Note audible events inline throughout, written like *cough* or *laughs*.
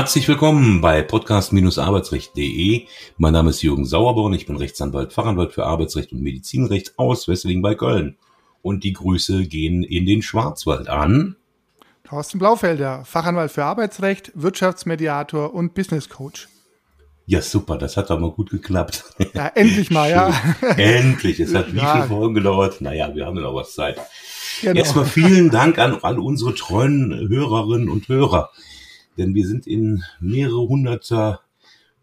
Herzlich willkommen bei podcast-arbeitsrecht.de. Mein Name ist Jürgen Sauerborn. Ich bin Rechtsanwalt, Fachanwalt für Arbeitsrecht und Medizinrecht aus Wesseling bei Köln. Und die Grüße gehen in den Schwarzwald an. Thorsten Blaufelder, Fachanwalt für Arbeitsrecht, Wirtschaftsmediator und Business Coach. Ja, super, das hat doch mal gut geklappt. Ja, endlich *laughs* mal, ja. endlich. Es hat wie ja. viele Folgen gedauert? Naja, wir haben ja noch was Zeit. Genau. Erstmal vielen Dank an all unsere treuen Hörerinnen und Hörer denn wir sind in mehrere hunderter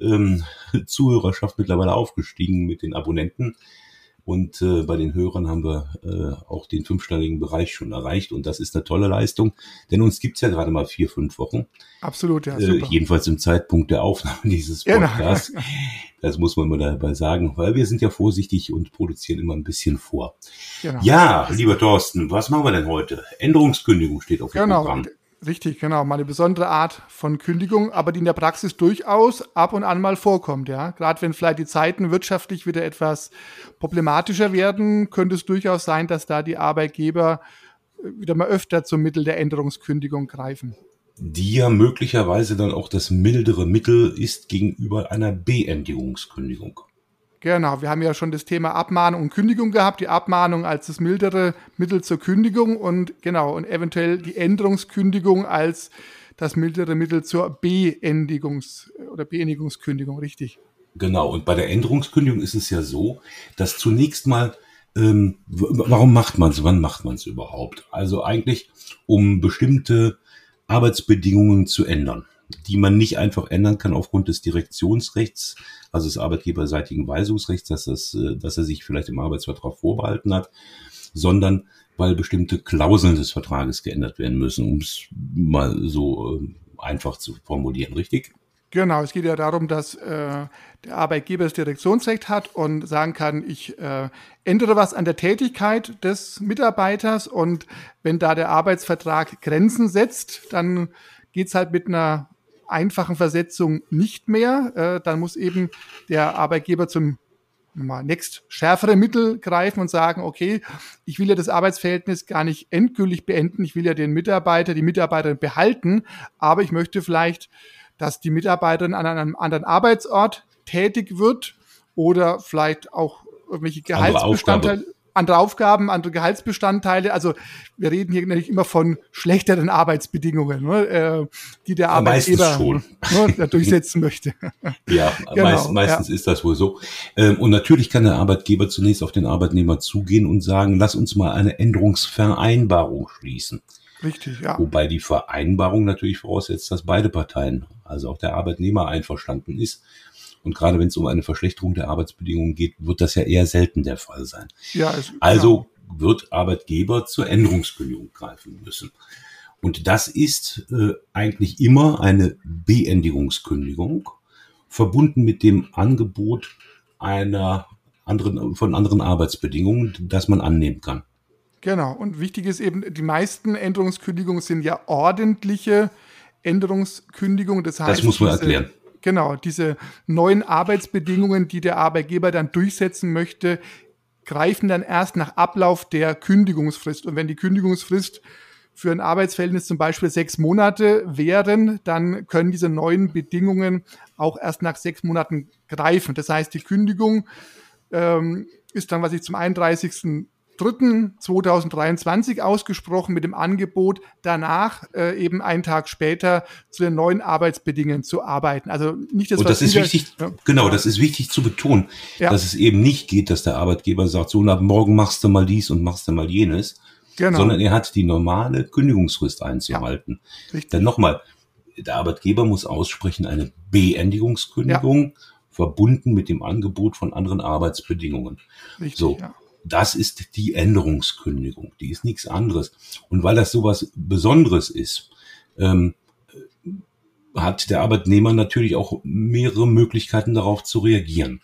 ähm, *laughs* Zuhörerschaft mittlerweile aufgestiegen mit den Abonnenten. Und äh, bei den Hörern haben wir äh, auch den fünfstelligen Bereich schon erreicht. Und das ist eine tolle Leistung, denn uns gibt's ja gerade mal vier, fünf Wochen. Absolut, ja. Äh, jedenfalls im Zeitpunkt der Aufnahme *laughs* dieses genau. Podcasts. Genau. Das muss man mal dabei sagen, weil wir sind ja vorsichtig und produzieren immer ein bisschen vor. Genau. Ja, lieber Thorsten, was machen wir denn heute? Änderungskündigung steht auf dem genau. Programm. Richtig, genau. Mal eine besondere Art von Kündigung, aber die in der Praxis durchaus ab und an mal vorkommt, ja. Gerade wenn vielleicht die Zeiten wirtschaftlich wieder etwas problematischer werden, könnte es durchaus sein, dass da die Arbeitgeber äh, wieder mal öfter zum Mittel der Änderungskündigung greifen. Die ja möglicherweise dann auch das mildere Mittel ist gegenüber einer Beendigungskündigung. Genau, wir haben ja schon das Thema Abmahnung und Kündigung gehabt, die Abmahnung als das mildere Mittel zur Kündigung und genau, und eventuell die Änderungskündigung als das mildere Mittel zur Beendigungs- oder Beendigungskündigung, richtig. Genau, und bei der Änderungskündigung ist es ja so, dass zunächst mal, ähm, warum macht man es, wann macht man es überhaupt? Also eigentlich, um bestimmte Arbeitsbedingungen zu ändern die man nicht einfach ändern kann aufgrund des Direktionsrechts, also des arbeitgeberseitigen Weisungsrechts, dass, das, äh, dass er sich vielleicht im Arbeitsvertrag vorbehalten hat, sondern weil bestimmte Klauseln des Vertrages geändert werden müssen, um es mal so äh, einfach zu formulieren, richtig? Genau, es geht ja darum, dass äh, der Arbeitgeber das Direktionsrecht hat und sagen kann, ich äh, ändere was an der Tätigkeit des Mitarbeiters und wenn da der Arbeitsvertrag Grenzen setzt, dann geht's halt mit einer einfachen Versetzung nicht mehr. Äh, dann muss eben der Arbeitgeber zum mal next schärfere Mittel greifen und sagen, okay, ich will ja das Arbeitsverhältnis gar nicht endgültig beenden, ich will ja den Mitarbeiter, die Mitarbeiterin behalten, aber ich möchte vielleicht, dass die Mitarbeiterin an einem anderen Arbeitsort tätig wird oder vielleicht auch irgendwelche Gehaltsbestandteile andere Aufgaben, andere Gehaltsbestandteile. Also wir reden hier natürlich immer von schlechteren Arbeitsbedingungen, ne, äh, die der Arbeitgeber ne, durchsetzen möchte. *laughs* Ja, genau, meist, meistens ja. ist das wohl so. Ähm, und natürlich kann der Arbeitgeber zunächst auf den Arbeitnehmer zugehen und sagen, lass uns mal eine Änderungsvereinbarung schließen. Richtig, ja. Wobei die Vereinbarung natürlich voraussetzt, dass beide Parteien, also auch der Arbeitnehmer einverstanden ist und gerade wenn es um eine Verschlechterung der Arbeitsbedingungen geht, wird das ja eher selten der Fall sein. Ja, es, also ja. wird Arbeitgeber zur Änderungskündigung greifen müssen. Und das ist äh, eigentlich immer eine Beendigungskündigung, verbunden mit dem Angebot einer anderen, von anderen Arbeitsbedingungen, das man annehmen kann. Genau. Und wichtig ist eben, die meisten Änderungskündigungen sind ja ordentliche Änderungskündigungen. Das heißt, das muss man erklären. Genau, diese neuen Arbeitsbedingungen, die der Arbeitgeber dann durchsetzen möchte, greifen dann erst nach Ablauf der Kündigungsfrist. Und wenn die Kündigungsfrist für ein Arbeitsverhältnis zum Beispiel sechs Monate wären, dann können diese neuen Bedingungen auch erst nach sechs Monaten greifen. Das heißt, die Kündigung ähm, ist dann, was ich zum 31. 3.2023 ausgesprochen mit dem Angebot, danach äh, eben einen Tag später zu den neuen Arbeitsbedingungen zu arbeiten. Also nicht das, Und das ist wichtig, ja. genau, das ist wichtig zu betonen, ja. dass es eben nicht geht, dass der Arbeitgeber sagt, so, na, morgen machst du mal dies und machst du mal jenes, genau. sondern er hat die normale Kündigungsfrist einzuhalten. Ja. Denn nochmal, der Arbeitgeber muss aussprechen eine Beendigungskündigung, verbunden mit dem Angebot von anderen Arbeitsbedingungen. Richtig, so. Ja das ist die Änderungskündigung. Die ist nichts anderes. Und weil das sowas Besonderes ist, ähm, hat der Arbeitnehmer natürlich auch mehrere Möglichkeiten darauf zu reagieren.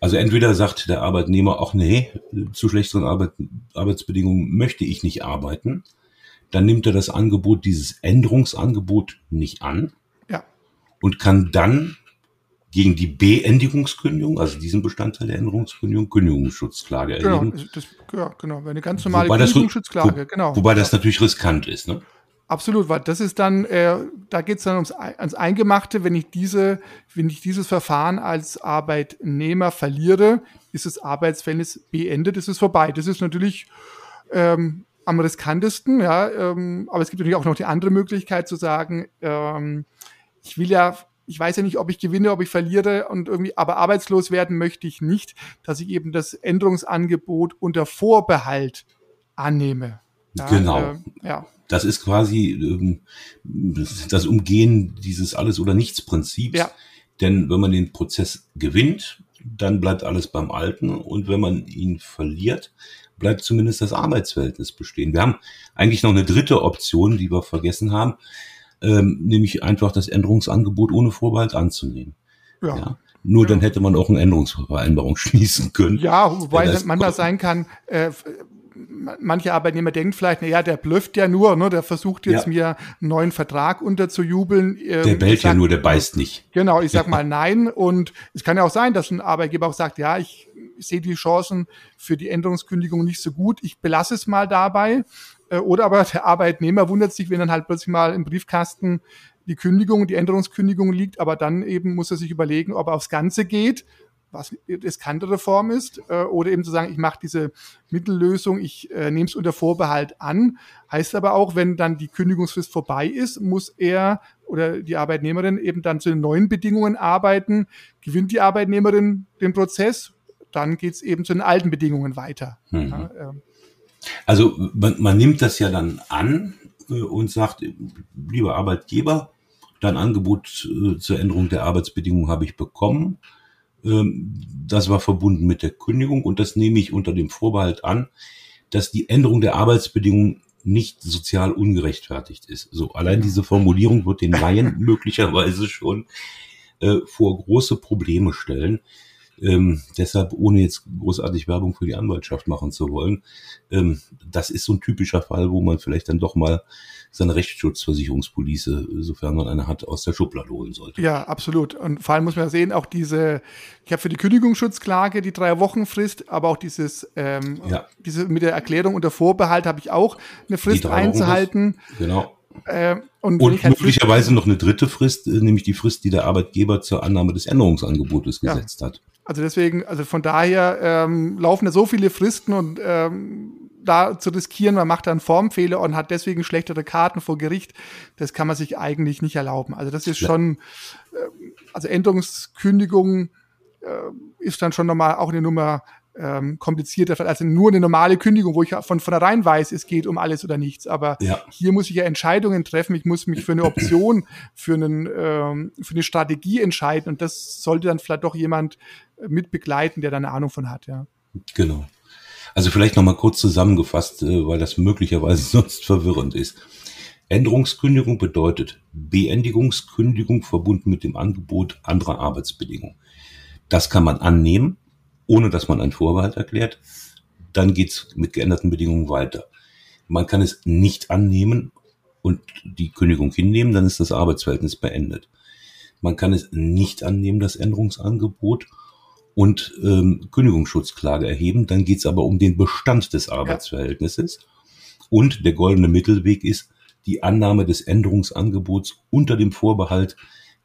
Also entweder sagt der Arbeitnehmer auch, nee, zu schlechteren Arbeit, Arbeitsbedingungen möchte ich nicht arbeiten. Dann nimmt er das Angebot, dieses Änderungsangebot nicht an. Ja. Und kann dann gegen die Beendigungskündigung, also diesen Bestandteil der Änderungskündigung, Kündigungsschutzklage genau, erheben. Das, ja, genau, eine ganz normale wobei Kündigungsschutzklage, das, wo, genau. Wobei das natürlich riskant ist, ne? Absolut, weil das ist dann, äh, da geht es dann ums, ans Eingemachte. Wenn ich diese, wenn ich dieses Verfahren als Arbeitnehmer verliere, ist das Arbeitsverhältnis beendet, ist es vorbei. Das ist natürlich ähm, am riskantesten, ja, ähm, aber es gibt natürlich auch noch die andere Möglichkeit zu sagen, ähm, ich will ja, ich weiß ja nicht, ob ich gewinne, ob ich verliere und irgendwie, aber arbeitslos werden möchte ich nicht, dass ich eben das Änderungsangebot unter Vorbehalt annehme. Ja, genau. Äh, ja. Das ist quasi ähm, das Umgehen dieses Alles- oder Nichts-Prinzips. Ja. Denn wenn man den Prozess gewinnt, dann bleibt alles beim Alten. Und wenn man ihn verliert, bleibt zumindest das Arbeitsverhältnis bestehen. Wir haben eigentlich noch eine dritte Option, die wir vergessen haben, ähm, nämlich einfach das Änderungsangebot ohne Vorbehalt anzunehmen. Ja. ja. Nur ja. dann hätte man auch eine Änderungsvereinbarung *laughs* schließen können. Ja, wobei man das sein kann, äh, manche Arbeitnehmer denken vielleicht, na ja, der blöfft ja nur, ne, der versucht jetzt ja. mir einen neuen Vertrag unterzujubeln. Ähm, der bellt ja nur, der beißt nicht. Genau, ich sag mal nein. Und es kann ja auch sein, dass ein Arbeitgeber auch sagt, ja, ich sehe die Chancen für die Änderungskündigung nicht so gut, ich belasse es mal dabei. Äh, oder aber der Arbeitnehmer wundert sich, wenn dann halt plötzlich mal im Briefkasten die Kündigung, die Änderungskündigung liegt, aber dann eben muss er sich überlegen, ob er aufs Ganze geht was riskantere Form ist, äh, oder eben zu sagen, ich mache diese Mittellösung, ich äh, nehme es unter Vorbehalt an. Heißt aber auch, wenn dann die Kündigungsfrist vorbei ist, muss er oder die Arbeitnehmerin eben dann zu den neuen Bedingungen arbeiten. Gewinnt die Arbeitnehmerin den Prozess, dann geht es eben zu den alten Bedingungen weiter. Mhm. Ja, äh. Also man, man, nimmt das ja dann an äh, und sagt, lieber Arbeitgeber, dein Angebot äh, zur Änderung der Arbeitsbedingungen habe ich bekommen ähm, das war verbunden mit der Kündigung und das nehme ich unter dem Vorbehalt an, dass die Änderung der Arbeitsbedingungen nicht sozial ungerechtfertigt ist. So, allein diese Formulierung wird den Laien *laughs* möglicherweise schon äh, vor große Probleme stellen. Ähm, deshalb, ohne jetzt großartig Werbung für die Anwaltschaft machen zu wollen, ähm, das ist so ein typischer Fall, wo man vielleicht dann doch mal seine Rechtsschutzversicherungspolice, sofern man eine hat, aus der Schublade holen sollte. Ja, absolut. Und vor allem muss man sehen, auch diese, ich habe für die Kündigungsschutzklage die drei Wochen Frist, aber auch dieses, ähm, ja. diese mit der Erklärung unter Vorbehalt habe ich auch eine Frist einzuhalten. Genau. Äh, und, und halt möglicherweise noch eine dritte Frist, äh, nämlich die Frist, die der Arbeitgeber zur Annahme des Änderungsangebotes ja. gesetzt hat. Also deswegen, also von daher ähm, laufen da so viele Fristen und ähm, da zu riskieren, man macht dann Formfehler und hat deswegen schlechtere Karten vor Gericht, das kann man sich eigentlich nicht erlauben. Also das ist ja. schon, äh, also Änderungskündigung äh, ist dann schon nochmal auch eine Nummer ähm, komplizierter, also nur eine normale Kündigung, wo ich von vornherein weiß, es geht um alles oder nichts. Aber ja. hier muss ich ja Entscheidungen treffen. Ich muss mich für eine Option, für, einen, ähm, für eine Strategie entscheiden. Und das sollte dann vielleicht doch jemand mit begleiten, der da eine Ahnung von hat. Ja. Genau. Also vielleicht nochmal kurz zusammengefasst, äh, weil das möglicherweise *laughs* sonst verwirrend ist. Änderungskündigung bedeutet Beendigungskündigung verbunden mit dem Angebot anderer Arbeitsbedingungen. Das kann man annehmen, ohne dass man einen Vorbehalt erklärt. Dann geht's mit geänderten Bedingungen weiter. Man kann es nicht annehmen und die Kündigung hinnehmen, dann ist das Arbeitsverhältnis beendet. Man kann es nicht annehmen, das Änderungsangebot, und ähm, Kündigungsschutzklage erheben. Dann geht's aber um den Bestand des Arbeitsverhältnisses. Und der goldene Mittelweg ist die Annahme des Änderungsangebots unter dem Vorbehalt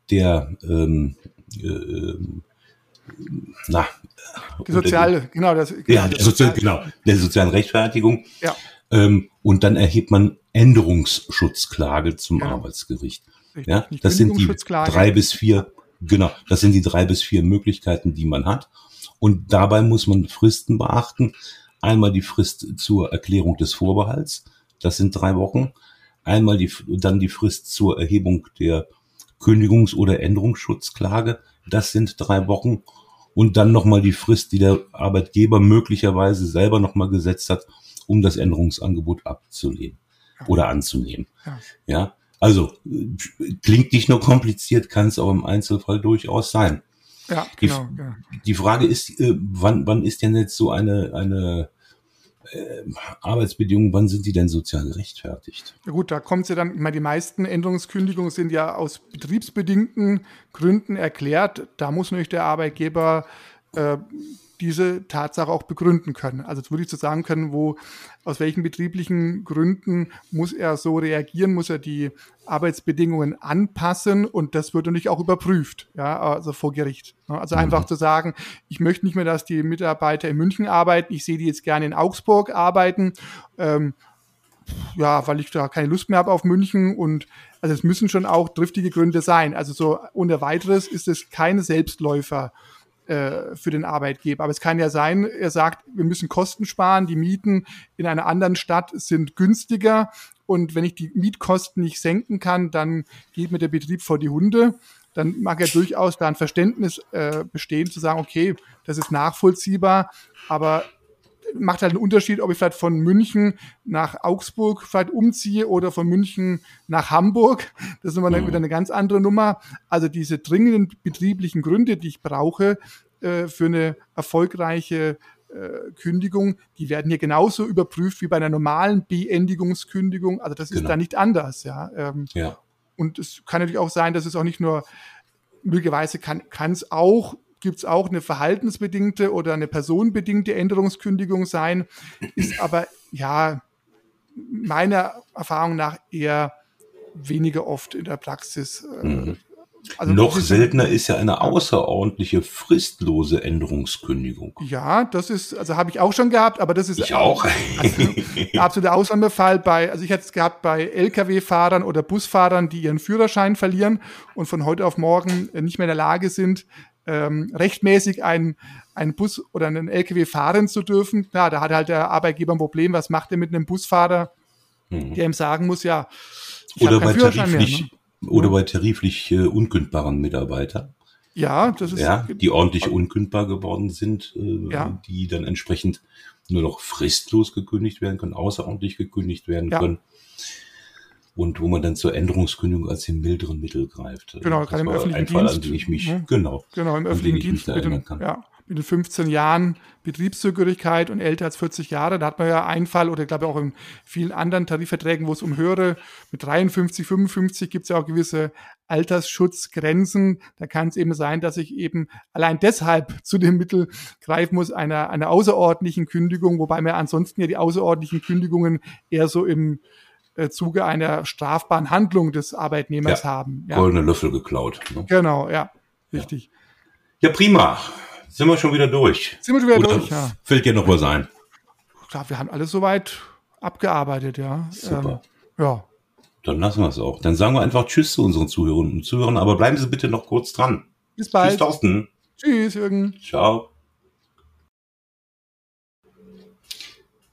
der ähm, äh, na, die soziale, die, genau, das, genau, ja, der sozial, genau, der sozialen Rechtfertigung. Ja. Ähm, und dann erhebt man Änderungsschutzklage zum genau. Arbeitsgericht. Richtig. Ja, das sind die drei bis vier Genau, das sind die drei bis vier Möglichkeiten, die man hat. Und dabei muss man Fristen beachten. Einmal die Frist zur Erklärung des Vorbehalts, das sind drei Wochen. Einmal die, dann die Frist zur Erhebung der Kündigungs- oder Änderungsschutzklage, das sind drei Wochen. Und dann nochmal die Frist, die der Arbeitgeber möglicherweise selber nochmal gesetzt hat, um das Änderungsangebot abzulehnen oder anzunehmen. Ja. ja. Also klingt nicht nur kompliziert, kann es aber im Einzelfall durchaus sein. Ja, genau. Die, die Frage ist, äh, wann, wann ist denn jetzt so eine, eine äh, Arbeitsbedingungen, wann sind die denn sozial gerechtfertigt? Ja gut, da kommt es ja dann, ich meine, die meisten Änderungskündigungen sind ja aus betriebsbedingten Gründen erklärt. Da muss natürlich der Arbeitgeber äh, diese Tatsache auch begründen können. Also wirklich zu sagen können, wo, aus welchen betrieblichen Gründen muss er so reagieren, muss er die Arbeitsbedingungen anpassen und das wird natürlich auch überprüft, ja, also vor Gericht. Also mhm. einfach zu sagen, ich möchte nicht mehr, dass die Mitarbeiter in München arbeiten, ich sehe die jetzt gerne in Augsburg arbeiten, ähm, ja, weil ich da keine Lust mehr habe auf München und also es müssen schon auch driftige Gründe sein. Also so ohne weiteres ist es keine Selbstläufer äh, für den Arbeitgeber. Aber es kann ja sein, er sagt, wir müssen Kosten sparen, die Mieten in einer anderen Stadt sind günstiger und wenn ich die Mietkosten nicht senken kann, dann geht mir der Betrieb vor die Hunde. Dann mag er durchaus da ein Verständnis äh, bestehen, zu sagen, okay, das ist nachvollziehbar, aber macht halt einen Unterschied, ob ich vielleicht von München nach Augsburg vielleicht umziehe oder von München nach Hamburg. Das ist immer mhm. wieder eine ganz andere Nummer. Also diese dringenden betrieblichen Gründe, die ich brauche äh, für eine erfolgreiche äh, Kündigung, die werden hier genauso überprüft wie bei einer normalen Beendigungskündigung. Also das ist genau. da nicht anders, ja. Ähm, ja. Und es kann natürlich auch sein, dass es auch nicht nur möglicherweise kann es auch gibt es auch eine verhaltensbedingte oder eine personenbedingte Änderungskündigung sein, ist aber ja meiner Erfahrung nach eher weniger oft in der Praxis. Äh, mhm. Also Noch seltener ist ja eine außerordentliche fristlose Änderungskündigung. Ja, das ist, also habe ich auch schon gehabt, aber das ist ich auch. Also, absoluter Ausnahmefall bei, also ich hätte es gehabt bei Lkw-Fahrern oder Busfahrern, die ihren Führerschein verlieren und von heute auf morgen nicht mehr in der Lage sind, ähm, rechtmäßig einen, einen Bus oder einen LKW fahren zu dürfen. Klar, da hat halt der Arbeitgeber ein Problem. Was macht er mit einem Busfahrer, mhm. der ihm sagen muss, ja, oder bei tariflich, mehr, ne? oder bei tariflich äh, unkündbaren Mitarbeitern. Ja, das ist ja, die ordentlich unkündbar geworden sind, äh, ja. die dann entsprechend nur noch fristlos gekündigt werden können, außerordentlich gekündigt werden ja. können und wo man dann zur Änderungskündigung als den milderen Mittel greift. Genau, gerade im öffentlichen ein Fall, Dienst. An den ich mich, mhm. genau, genau, im öffentlichen Dienst mit den, ja, mit den 15 Jahren Betriebszugehörigkeit und älter als 40 Jahre. Da hat man ja einen Fall oder ich glaube auch in vielen anderen Tarifverträgen, wo es um höhere, mit 53, 55 gibt es ja auch gewisse Altersschutzgrenzen. Da kann es eben sein, dass ich eben allein deshalb zu dem Mittel greifen muss, einer, einer außerordentlichen Kündigung, wobei mir ansonsten ja die außerordentlichen Kündigungen eher so im äh, Zuge einer strafbaren Handlung des Arbeitnehmers ja, haben. Ja. Goldene Löffel geklaut. Ne? Genau, ja, richtig. Ja. ja. prima. Sind wir schon wieder durch? Sind wir schon wieder Oder durch, ja. Fällt dir noch was ein? Klar, wir haben alles soweit abgearbeitet, ja. Super. Ähm, ja. Dann lassen wir es auch. Dann sagen wir einfach Tschüss zu unseren Zuhörern und Zuhörern, aber bleiben Sie bitte noch kurz dran. Bis bald. Tschüss, Thorsten. Tschüss, Jürgen. Ciao.